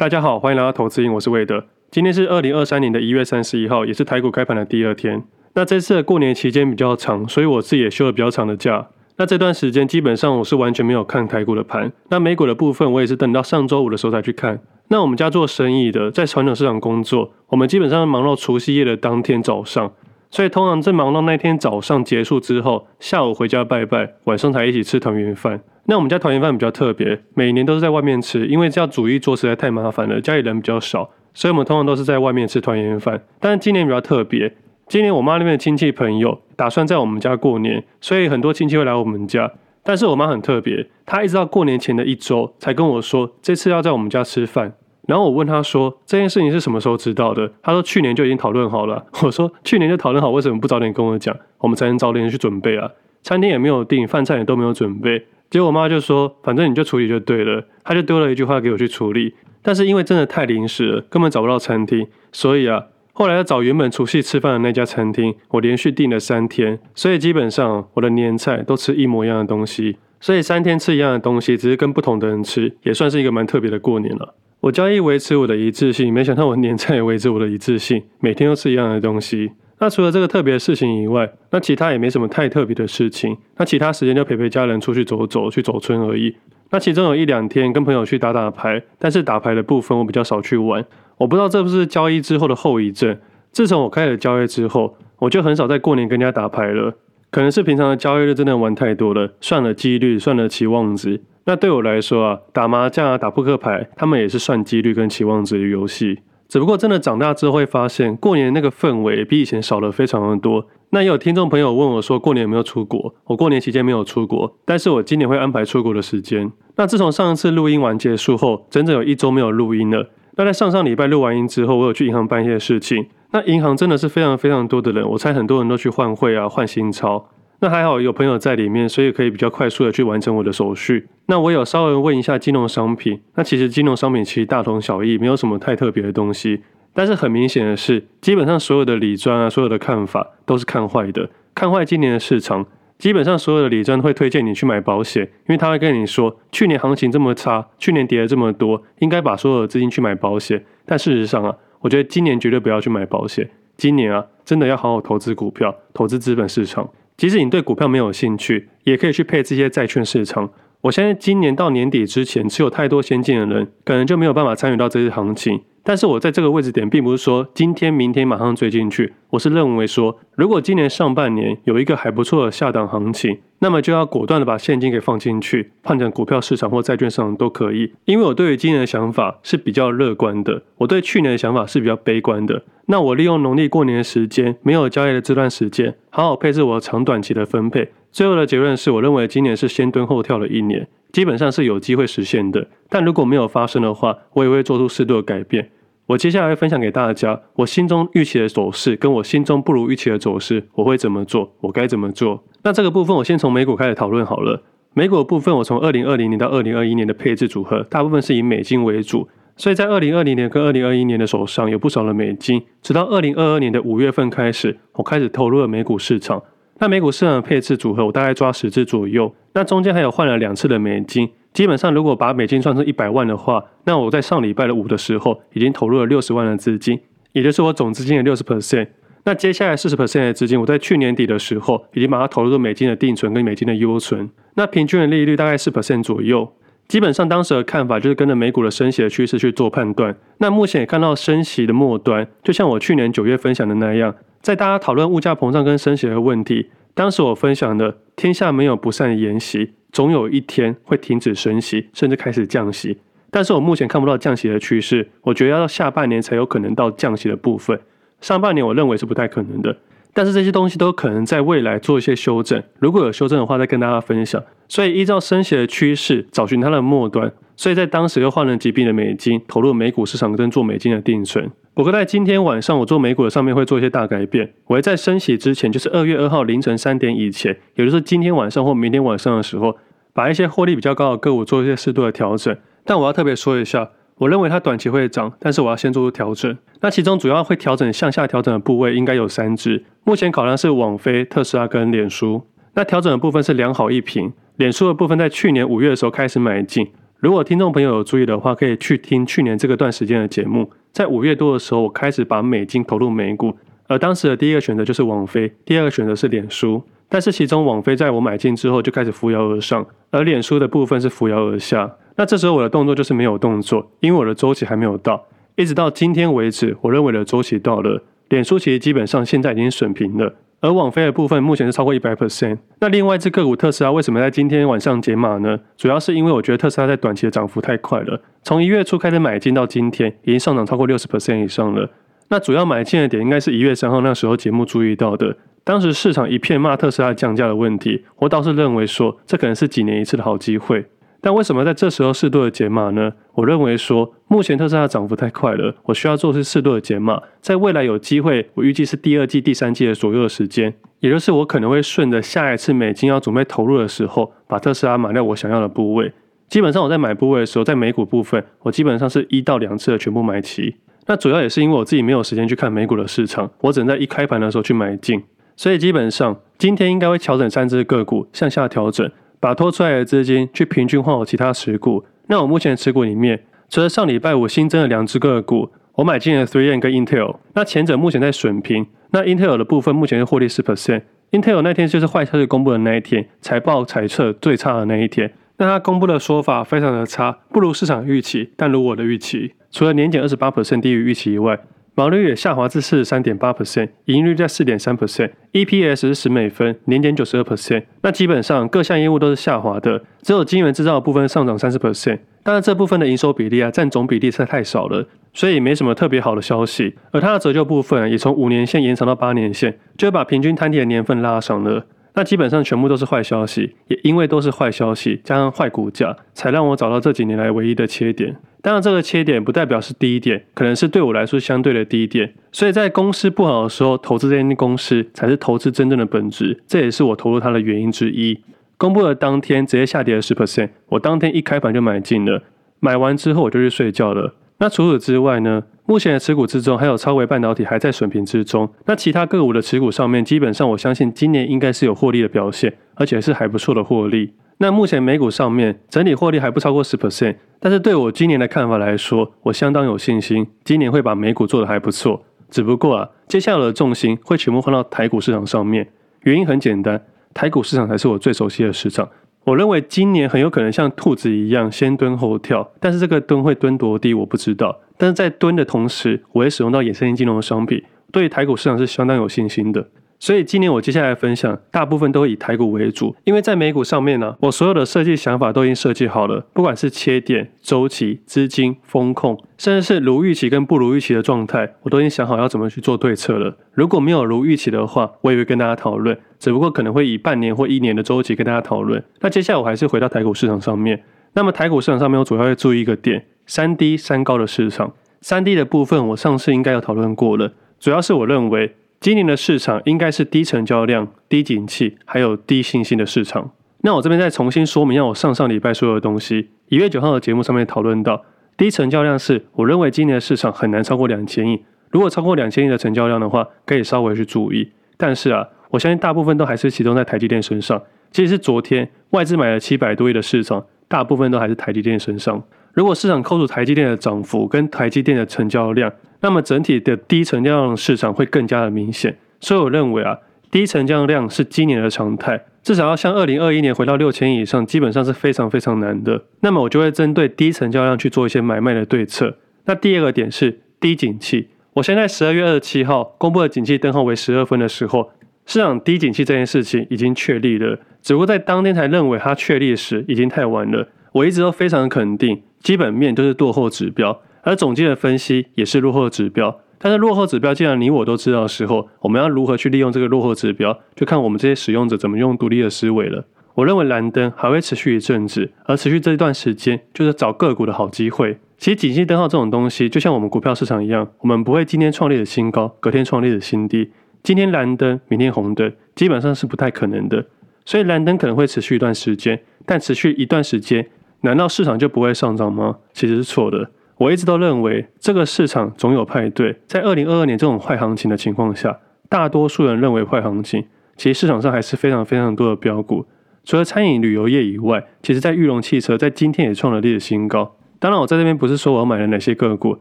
大家好，欢迎来到投资瘾，我是魏德。今天是二零二三年的一月三十一号，也是台股开盘的第二天。那这次的过年期间比较长，所以我自己也休了比较长的假。那这段时间基本上我是完全没有看台股的盘。那美股的部分，我也是等到上周五的时候才去看。那我们家做生意的，在传统市场工作，我们基本上忙到除夕夜的当天早上，所以通常在忙到那天早上结束之后，下午回家拜拜，晚上才一起吃团圆饭。那我们家团圆饭比较特别，每年都是在外面吃，因为这样煮一桌实在太麻烦了，家里人比较少，所以我们通常都是在外面吃团圆饭。但是今年比较特别，今年我妈那边的亲戚朋友打算在我们家过年，所以很多亲戚会来我们家。但是我妈很特别，她一直到过年前的一周才跟我说这次要在我们家吃饭。然后我问她说这件事情是什么时候知道的？她说去年就已经讨论好了。我说去年就讨论好，为什么不早点跟我讲，我们才能早点去准备啊？餐厅也没有订，饭菜也都没有准备。结果我妈就说：“反正你就处理就对了。”她就丢了一句话给我去处理。但是因为真的太临时了，根本找不到餐厅，所以啊，后来要找原本除夕吃饭的那家餐厅，我连续订了三天。所以基本上我的年菜都吃一模一样的东西。所以三天吃一样的东西，只是跟不同的人吃，也算是一个蛮特别的过年了。我交易维持我的一致性，没想到我年菜也维持我的一致性，每天都吃一样的东西。那除了这个特别的事情以外，那其他也没什么太特别的事情。那其他时间就陪陪家人出去走走，去走村而已。那其中有一两天跟朋友去打打牌，但是打牌的部分我比较少去玩。我不知道这不是交易之后的后遗症。自从我开始交易之后，我就很少在过年跟人家打牌了。可能是平常的交易日真的玩太多了，算了几率，算了期望值。那对我来说啊，打麻将啊，打扑克牌，他们也是算几率跟期望值的游戏。只不过真的长大之后会发现，过年那个氛围比以前少了非常的多。那也有听众朋友问我说，过年有没有出国？我过年期间没有出国，但是我今年会安排出国的时间。那自从上一次录音完结束后，整整有一周没有录音了。那在上上礼拜录完音之后，我有去银行办一些事情。那银行真的是非常非常多的人，我猜很多人都去换汇啊，换新钞。那还好有朋友在里面，所以可以比较快速的去完成我的手续。那我有稍微问一下金融商品，那其实金融商品其实大同小异，没有什么太特别的东西。但是很明显的是，基本上所有的理专啊，所有的看法都是看坏的，看坏今年的市场。基本上所有的理专会推荐你去买保险，因为他会跟你说，去年行情这么差，去年跌了这么多，应该把所有的资金去买保险。但事实上啊，我觉得今年绝对不要去买保险，今年啊，真的要好好投资股票，投资资本市场。即使你对股票没有兴趣，也可以去配这些债券市场。我相信今年到年底之前，持有太多现金的人，可能就没有办法参与到这些行情。但是我在这个位置点，并不是说今天、明天马上追进去。我是认为说，如果今年上半年有一个还不错的下档行情，那么就要果断的把现金给放进去，换成股票市场或债券市场都可以。因为我对于今年的想法是比较乐观的，我对去年的想法是比较悲观的。那我利用农历过年的时间，没有交易的这段时间，好好配置我长短期的分配。最后的结论是我认为今年是先蹲后跳的一年。基本上是有机会实现的，但如果没有发生的话，我也会做出适度的改变。我接下来会分享给大家，我心中预期的走势跟我心中不如预期的走势，我会怎么做？我该怎么做？那这个部分我先从美股开始讨论好了。美股的部分，我从二零二零年到二零二一年的配置组合，大部分是以美金为主，所以在二零二零年跟二零二一年的手上有不少的美金，直到二零二二年的五月份开始，我开始投入了美股市场。那美股市场的配置组合，我大概抓十只左右。那中间还有换了两次的美金。基本上，如果把美金算成一百万的话，那我在上礼拜的五的时候，已经投入了六十万的资金，也就是我总资金的六十 percent。那接下来四十 percent 的资金，我在去年底的时候，已经把它投入了美金的定存跟美金的优存。那平均的利率大概四 percent 左右。基本上当时的看法就是跟着美股的升息的趋势去做判断。那目前也看到升息的末端，就像我去年九月分享的那样。在大家讨论物价膨胀跟升息的问题，当时我分享的“天下没有不散的筵席，总有一天会停止升息，甚至开始降息”。但是我目前看不到降息的趋势，我觉得要到下半年才有可能到降息的部分。上半年我认为是不太可能的，但是这些东西都可能在未来做一些修正。如果有修正的话，再跟大家分享。所以依照升息的趋势，找寻它的末端。所以在当时又换了几笔的美金，投入美股市场跟做美金的定存。我会在今天晚上我做美股的上面会做一些大改变。我会在升息之前，就是二月二号凌晨三点以前，也就是今天晚上或明天晚上的时候，把一些获利比较高的个股做一些适度的调整。但我要特别说一下，我认为它短期会涨，但是我要先做出调整。那其中主要会调整向下调整的部位应该有三只，目前考量是网飞、特斯拉跟脸书。那调整的部分是两好一平，脸书的部分在去年五月的时候开始买进。如果听众朋友有注意的话，可以去听去年这个段时间的节目。在五月多的时候，我开始把美金投入美股，而当时的第一个选择就是网飞，第二个选择是脸书。但是其中网飞在我买进之后就开始扶摇而上，而脸书的部分是扶摇而下。那这时候我的动作就是没有动作，因为我的周期还没有到。一直到今天为止，我认为的周期到了。脸书其实基本上现在已经损平了，而网飞的部分目前是超过一百 percent。那另外一只个股特斯拉为什么在今天晚上解码呢？主要是因为我觉得特斯拉在短期的涨幅太快了，从一月初开始买进到今天，已经上涨超过六十 percent 以上了。那主要买进的点应该是一月三号那时候节目注意到的，当时市场一片骂特斯拉降价的问题，我倒是认为说这可能是几年一次的好机会。但为什么在这时候适度的减码呢？我认为说，目前特斯拉的涨幅太快了，我需要做是适度的减码。在未来有机会，我预计是第二季、第三季的左右的时间，也就是我可能会顺着下一次美金要准备投入的时候，把特斯拉买掉我想要的部位。基本上我在买部位的时候，在美股部分，我基本上是一到两次的全部买齐。那主要也是因为我自己没有时间去看美股的市场，我只能在一开盘的时候去买进，所以基本上今天应该会调整三只个股向下调整。把拖出来的资金去平均换我其他持股。那我目前持股里面，除了上礼拜五新增的两只个股，我买进了 Three N 跟 Intel。那前者目前在损平，那 Intel 的部分目前是获利四 percent。Intel 那天就是坏消息公布的那一天，财报财测最差的那一天。那他公布的说法非常的差，不如市场预期，但如我的预期，除了年减二十八 percent 低于预期以外。毛利率也下滑至四十三点八 percent，盈利率在四点三 percent，EPS 是十美分，年减九十二 percent。那基本上各项业务都是下滑的，只有晶圆制造的部分上涨三十 percent。当然这部分的营收比例啊，占总比例实在太少了，所以没什么特别好的消息。而它的折旧部分也从五年线延长到八年线，就把平均摊提的年份拉长了。那基本上全部都是坏消息，也因为都是坏消息，加上坏股价，才让我找到这几年来唯一的切点。当然，这个切点不代表是低点，可能是对我来说相对的低点。所以在公司不好的时候，投资这间公司才是投资真正的本质，这也是我投入它的原因之一。公布的当天直接下跌了十 percent，我当天一开盘就买进了，买完之后我就去睡觉了。那除此之外呢？目前的持股之中，还有超微半导体还在损平之中。那其他个股的持股上面，基本上我相信今年应该是有获利的表现，而且是还不错的获利。那目前美股上面整体获利还不超过十 percent，但是对我今年的看法来说，我相当有信心，今年会把美股做得还不错。只不过啊，接下来的重心会全部换到台股市场上面，原因很简单，台股市场才是我最熟悉的市场。我认为今年很有可能像兔子一样先蹲后跳，但是这个蹲会蹲多低我不知道。但是在蹲的同时，我会使用到衍生性金融的商品，对于台股市场是相当有信心的。所以今年我接下来分享大部分都以台股为主，因为在美股上面呢、我所有的设计想法都已经设计好了，不管是切点、周期、资金、风控，甚至是如预期跟不如预期的状态，我都已经想好要怎么去做对策了。如果没有如预期的话，我也会跟大家讨论，只不过可能会以半年或一年的周期跟大家讨论。那接下来我还是回到台股市场上面，那么台股市场上面我主要会注意一个点，三低三高的市场。三低的部分我上次应该有讨论过了，主要是我认为。今年的市场应该是低成交量、低景气，还有低信心的市场。那我这边再重新说明一下我上上礼拜说的东西。一月九号的节目上面讨论到，低成交量是我认为今年的市场很难超过两千亿。如果超过两千亿的成交量的话，可以稍微去注意。但是啊，我相信大部分都还是集中在台积电身上。其实是昨天外资买了七百多亿的市场，大部分都还是台积电身上。如果市场扣除台积电的涨幅跟台积电的成交量，那么整体的低成交量市场会更加的明显，所以我认为啊，低成交量是今年的常态，至少要像二零二一年回到六千亿以上，基本上是非常非常难的。那么我就会针对低成交量去做一些买卖的对策。那第二个点是低景气，我现在十二月二十七号公布的景气灯号为十二分的时候，市场低景气这件事情已经确立了，只不过在当天才认为它确立时已经太晚了。我一直都非常肯定，基本面都是落后指标。而总经的分析也是落后指标，但是落后指标既然你我都知道的时候，我们要如何去利用这个落后指标，就看我们这些使用者怎么用独立的思维了。我认为蓝灯还会持续一阵子，而持续这一段时间就是找个股的好机会。其实景气灯号这种东西，就像我们股票市场一样，我们不会今天创立的新高，隔天创立的新低。今天蓝灯，明天红灯，基本上是不太可能的。所以蓝灯可能会持续一段时间，但持续一段时间，难道市场就不会上涨吗？其实是错的。我一直都认为，这个市场总有派对。在二零二二年这种坏行情的情况下，大多数人认为坏行情，其实市场上还是非常非常多的标股。除了餐饮旅游业以外，其实在裕隆汽车在今天也创了历史新高。当然，我在这边不是说我要买了哪些个股，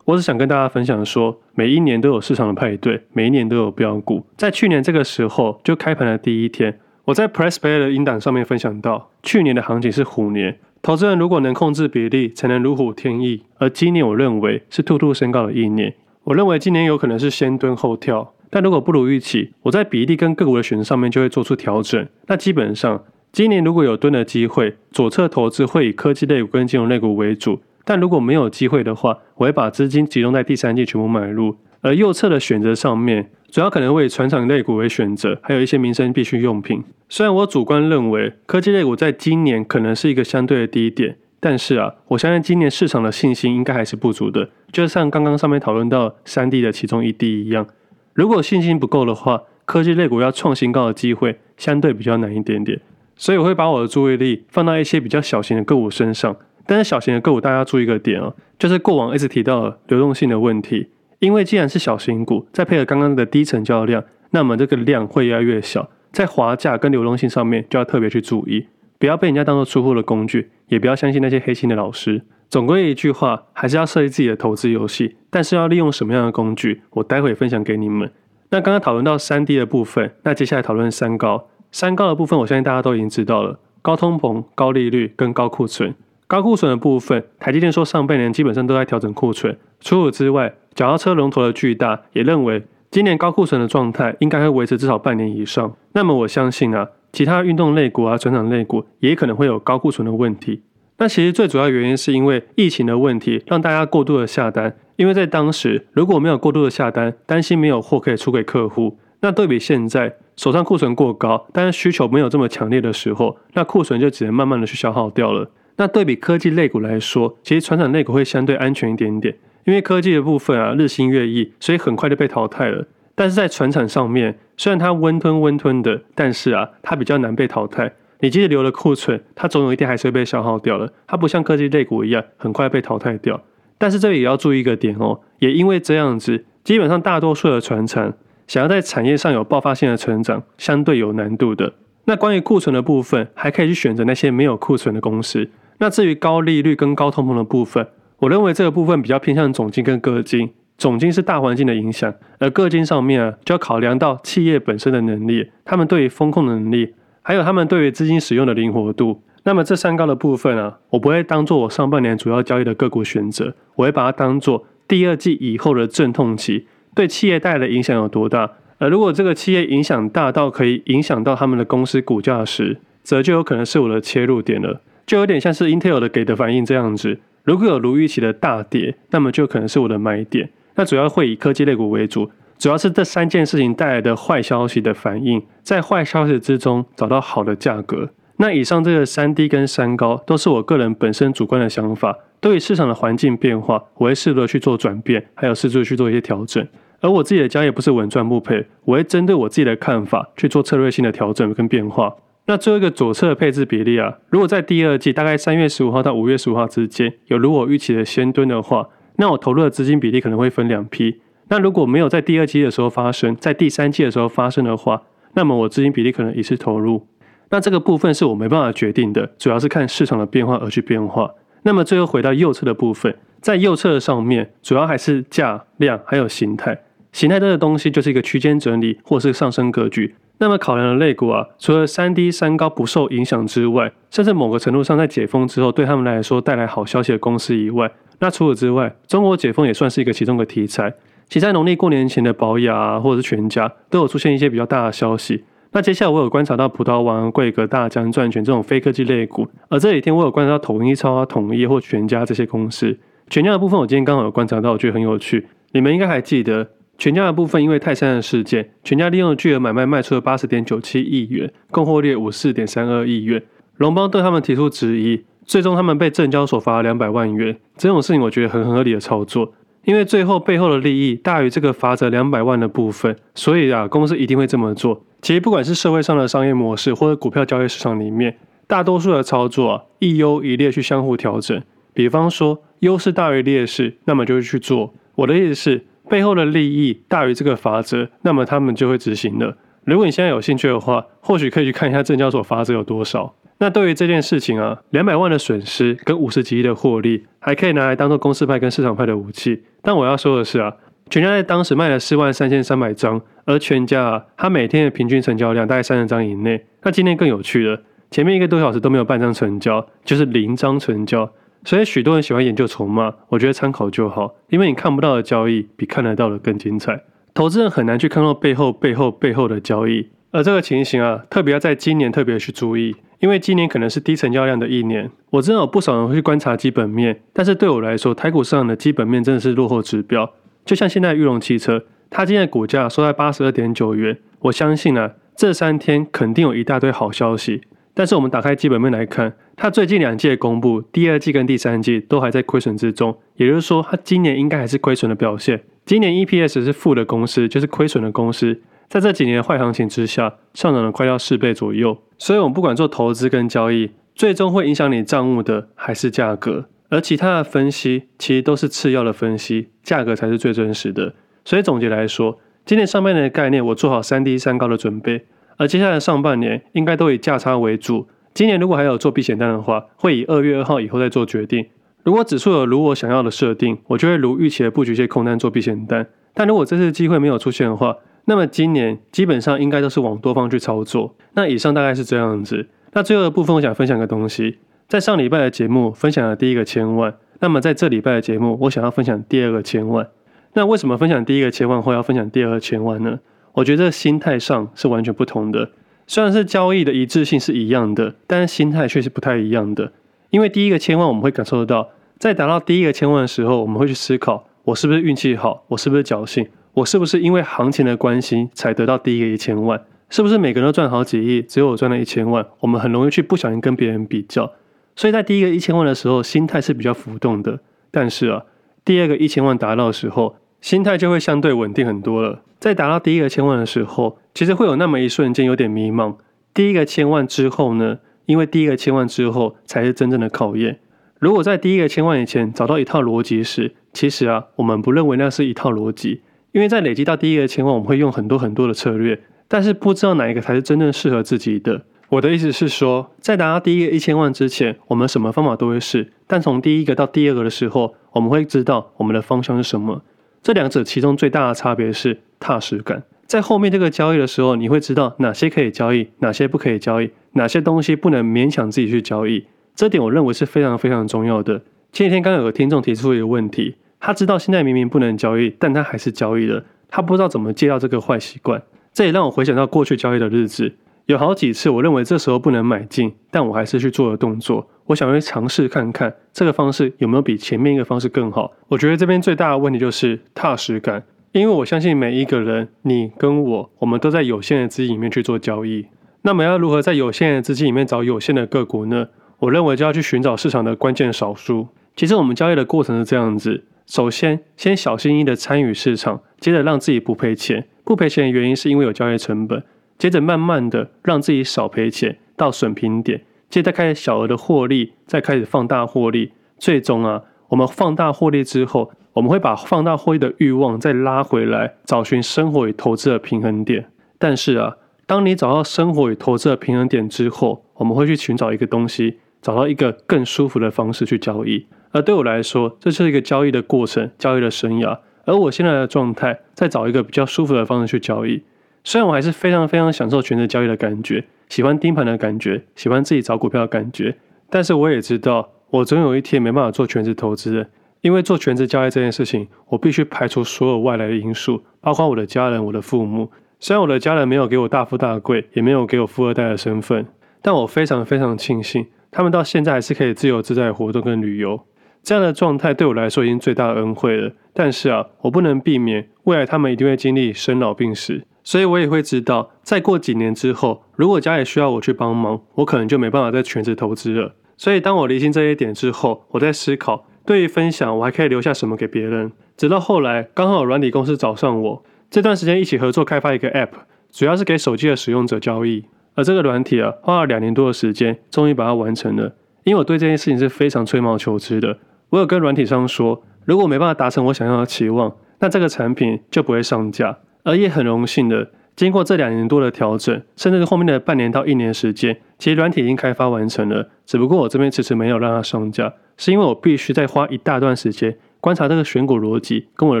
我只想跟大家分享说，每一年都有市场的派对，每一年都有标股。在去年这个时候，就开盘的第一天，我在 Press Play 的音档上面分享到，去年的行情是虎年，投资人如果能控制比例，才能如虎添翼。而今年我认为是兔兔升高的一年，我认为今年有可能是先蹲后跳，但如果不如预期，我在比例跟个股的选择上面就会做出调整。那基本上，今年如果有蹲的机会，左侧投资会以科技类股跟金融类股为主。但如果没有机会的话，我会把资金集中在第三季全部买入。而右侧的选择上面，主要可能会以传产类股为选择，还有一些民生必需用品。虽然我主观认为科技类股在今年可能是一个相对的低点，但是啊，我相信今年市场的信心应该还是不足的。就像刚刚上面讨论到三 D 的其中一 D 一样，如果信心不够的话，科技类股要创新高的机会相对比较难一点点。所以我会把我的注意力放到一些比较小型的个股身上。但是小型的个股，大家注意一个点哦，就是过往一直提到的流动性的问题。因为既然是小型股，再配合刚刚的低成交量，那么这个量会越来越小，在滑价跟流动性上面就要特别去注意，不要被人家当做出货的工具，也不要相信那些黑心的老师。总归一句话，还是要设计自己的投资游戏，但是要利用什么样的工具，我待会分享给你们。那刚刚讨论到三低的部分，那接下来讨论三高。三高的部分，我相信大家都已经知道了：高通膨、高利率跟高库存。高库存的部分，台积电说上半年基本上都在调整库存。除此之外，脚踏车龙头的巨大也认为，今年高库存的状态应该会维持至少半年以上。那么我相信啊，其他运动类股啊、传产类股也可能会有高库存的问题。那其实最主要原因是因为疫情的问题，让大家过度的下单。因为在当时如果没有过度的下单，担心没有货可以出给客户。那对比现在手上库存过高，但是需求没有这么强烈的时候，那库存就只能慢慢的去消耗掉了。那对比科技类股来说，其实传产类股会相对安全一点点，因为科技的部分啊日新月异，所以很快就被淘汰了。但是在传产上面，虽然它温吞温吞的，但是啊它比较难被淘汰。你即使留了库存，它总有一天还是会被消耗掉了。它不像科技类股一样很快被淘汰掉。但是这里也要注意一个点哦，也因为这样子，基本上大多数的传产想要在产业上有爆发性的成长，相对有难度的。那关于库存的部分，还可以去选择那些没有库存的公司。那至于高利率跟高通膨的部分，我认为这个部分比较偏向总金跟个金。总金是大环境的影响，而个金上面啊，就要考量到企业本身的能力，他们对于风控的能力，还有他们对于资金使用的灵活度。那么这三高的部分啊，我不会当做我上半年主要交易的个股选择，我会把它当做第二季以后的阵痛期，对企业带来的影响有多大。而如果这个企业影响大到可以影响到他们的公司股价时，则就有可能是我的切入点了。就有点像是 Intel 的给的反应这样子，如果有如预期的大跌，那么就可能是我的买点。那主要会以科技类股为主，主要是这三件事情带来的坏消息的反应，在坏消息之中找到好的价格。那以上这个三低跟三高都是我个人本身主观的想法，对于市场的环境变化，我会适度的去做转变，还有适度去做一些调整。而我自己的交易不是稳赚不赔，我会针对我自己的看法去做策略性的调整跟变化。那最后一个左侧的配置比例啊，如果在第二季大概三月十五号到五月十五号之间有如我预期的先蹲的话，那我投入的资金比例可能会分两批。那如果没有在第二季的时候发生，在第三季的时候发生的话，那么我资金比例可能一次投入。那这个部分是我没办法决定的，主要是看市场的变化而去变化。那么最后回到右侧的部分，在右侧的上面，主要还是价量还有形态。形态这个东西就是一个区间整理或是上升格局。那么考量的类股啊，除了三低三高不受影响之外，甚至某个程度上在解封之后对他们来说带来好消息的公司以外，那除此之外，中国解封也算是一个其中的题材。其在农历过年前的保雅啊，或者是全家都有出现一些比较大的消息。那接下来我有观察到葡萄王、贵格、大疆、赚权这种非科技类股，而这几天我有观察到统一超啊、统一或全家这些公司。全家的部分我今天刚好有观察到，我觉得很有趣。你们应该还记得。全家的部分，因为泰山的事件，全家利用巨额买卖卖出了八十点九七亿元，共获利五四点三二亿元。龙邦对他们提出质疑，最终他们被证交所罚了两百万元。这种事情我觉得很合理的操作，因为最后背后的利益大于这个罚则两百万的部分，所以啊，公司一定会这么做。其实不管是社会上的商业模式，或者股票交易市场里面，大多数的操作啊，一优一劣去相互调整。比方说优势大于劣势，那么就会去做。我的意思是。背后的利益大于这个法则，那么他们就会执行了。如果你现在有兴趣的话，或许可以去看一下证交所罚则有多少。那对于这件事情啊，两百万的损失跟五十几亿的获利，还可以拿来当做公司派跟市场派的武器。但我要说的是啊，全家在当时卖了四万三千三百张，而全家啊，它每天的平均成交量大概三十张以内。那今天更有趣了，前面一个多小时都没有半张成交，就是零张成交。所以许多人喜欢研究筹码，我觉得参考就好，因为你看不到的交易比看得到的更精彩。投资人很难去看到背后、背后、背后的交易。而这个情形啊，特别要在今年特别去注意，因为今年可能是低成交量的一年。我知道有不少人会去观察基本面，但是对我来说，台股市场的基本面真的是落后指标。就像现在裕隆汽车，它今天的股价收在八十二点九元，我相信啊，这三天肯定有一大堆好消息。但是我们打开基本面来看，它最近两季的公布，第二季跟第三季都还在亏损之中，也就是说，它今年应该还是亏损的表现。今年 EPS 是负的公司，就是亏损的公司。在这几年的坏行情之下，上涨了快要四倍左右。所以，我们不管做投资跟交易，最终会影响你账务的还是价格，而其他的分析其实都是次要的分析，价格才是最真实的。所以，总结来说，今年上半年的概念我做好三低三高的准备，而接下来上半年应该都以价差为主。今年如果还有做避险单的话，会以二月二号以后再做决定。如果指数有如我想要的设定，我就会如预期的布局一些空单做避险单。但如果这次机会没有出现的话，那么今年基本上应该都是往多方去操作。那以上大概是这样子。那最后的部分，我想分享个东西。在上礼拜的节目分享了第一个千万，那么在这礼拜的节目，我想要分享第二个千万。那为什么分享第一个千万后要分享第二个千万呢？我觉得心态上是完全不同的。虽然是交易的一致性是一样的，但是心态却是不太一样的。因为第一个千万，我们会感受得到，在达到第一个千万的时候，我们会去思考：我是不是运气好？我是不是侥幸？我是不是因为行情的关系才得到第一个一千万？是不是每个人都赚好几亿，只有我赚了一千万？我们很容易去不小心跟别人比较，所以在第一个一千万的时候，心态是比较浮动的。但是啊，第二个一千万达到的时候，心态就会相对稳定很多了。在达到第一个千万的时候，其实会有那么一瞬间有点迷茫。第一个千万之后呢？因为第一个千万之后才是真正的考验。如果在第一个千万以前找到一套逻辑时，其实啊，我们不认为那是一套逻辑。因为在累积到第一个千万，我们会用很多很多的策略，但是不知道哪一个才是真正适合自己的。我的意思是说，在达到第一个一千万之前，我们什么方法都会试，但从第一个到第二个的时候，我们会知道我们的方向是什么。这两者其中最大的差别是踏实感。在后面这个交易的时候，你会知道哪些可以交易，哪些不可以交易，哪些东西不能勉强自己去交易。这点我认为是非常非常重要的。前几天刚有个听众提出一个问题。他知道现在明明不能交易，但他还是交易了。他不知道怎么戒掉这个坏习惯。这也让我回想到过去交易的日子，有好几次我认为这时候不能买进，但我还是去做了动作。我想去尝试看看这个方式有没有比前面一个方式更好。我觉得这边最大的问题就是踏实感，因为我相信每一个人，你跟我，我们都在有限的资金里面去做交易。那么要如何在有限的资金里面找有限的个股呢？我认为就要去寻找市场的关键少数。其实我们交易的过程是这样子。首先，先小心翼翼的参与市场，接着让自己不赔钱。不赔钱的原因是因为有交易成本。接着慢慢的让自己少赔钱到损平点，接着开始小额的获利，再开始放大获利。最终啊，我们放大获利之后，我们会把放大获利的欲望再拉回来，找寻生活与投资的平衡点。但是啊，当你找到生活与投资的平衡点之后，我们会去寻找一个东西，找到一个更舒服的方式去交易。而对我来说，这是一个交易的过程，交易的生涯。而我现在的状态，在找一个比较舒服的方式去交易。虽然我还是非常非常享受全职交易的感觉，喜欢盯盘的感觉，喜欢自己找股票的感觉，但是我也知道，我总有一天没办法做全职投资的，因为做全职交易这件事情，我必须排除所有外来的因素，包括我的家人、我的父母。虽然我的家人没有给我大富大贵，也没有给我富二代的身份，但我非常非常庆幸，他们到现在还是可以自由自在的活动跟旅游。这样的状态对我来说已经最大的恩惠了。但是啊，我不能避免未来他们一定会经历生老病死，所以我也会知道，再过几年之后，如果家里需要我去帮忙，我可能就没办法再全职投资了。所以当我理清这一点之后，我在思考，对于分享，我还可以留下什么给别人。直到后来，刚好软体公司找上我，这段时间一起合作开发一个 App，主要是给手机的使用者交易。而这个软体啊，花了两年多的时间，终于把它完成了。因为我对这件事情是非常吹毛求疵的。我有跟软体商说，如果没办法达成我想要的期望，那这个产品就不会上架。而也很荣幸的，经过这两年多的调整，甚至是后面的半年到一年时间，其实软体已经开发完成了。只不过我这边迟迟没有让它上架，是因为我必须再花一大段时间观察这个选股逻辑跟我的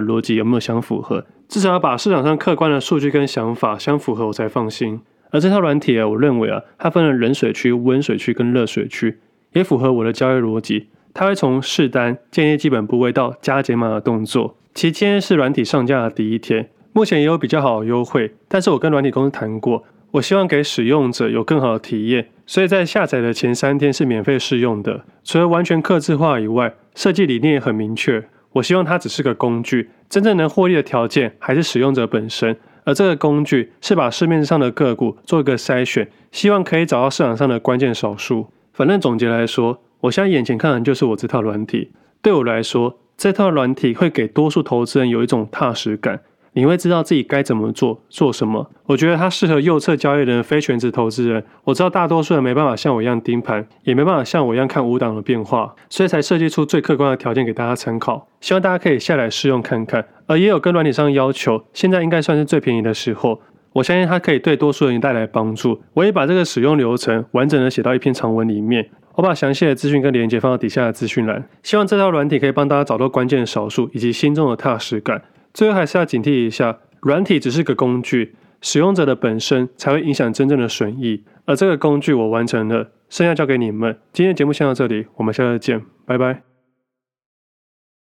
逻辑有没有相符合，至少要把市场上客观的数据跟想法相符合，我才放心。而这套软体啊，我认为啊，它分了冷水区、温水区跟热水区，也符合我的交易逻辑。它会从试单、建立基本部位到加减码的动作。其今天是软体上架的第一天。目前也有比较好的优惠，但是我跟软体公司谈过，我希望给使用者有更好的体验，所以在下载的前三天是免费试用的。除了完全客制化以外，设计理念也很明确。我希望它只是个工具，真正能获利的条件还是使用者本身。而这个工具是把市面上的个股做一个筛选，希望可以找到市场上的关键少数。反正总结来说，我现在眼前看的就是我这套软体。对我来说，这套软体会给多数投资人有一种踏实感。你会知道自己该怎么做，做什么。我觉得它适合右侧交易的非权值投资人。我知道大多数人没办法像我一样盯盘，也没办法像我一样看五档的变化，所以才设计出最客观的条件给大家参考。希望大家可以下来试用看看。而也有跟软体上要求，现在应该算是最便宜的时候。我相信它可以对多数人带来帮助。我也把这个使用流程完整的写到一篇长文里面。我把详细的资讯跟连接放到底下的资讯栏。希望这套软体可以帮大家找到关键的少数以及心中的踏实感。最后还是要警惕一下，软体只是个工具，使用者的本身才会影响真正的损益。而这个工具我完成了，剩下交给你们。今天节目先到这里，我们下次见，拜拜。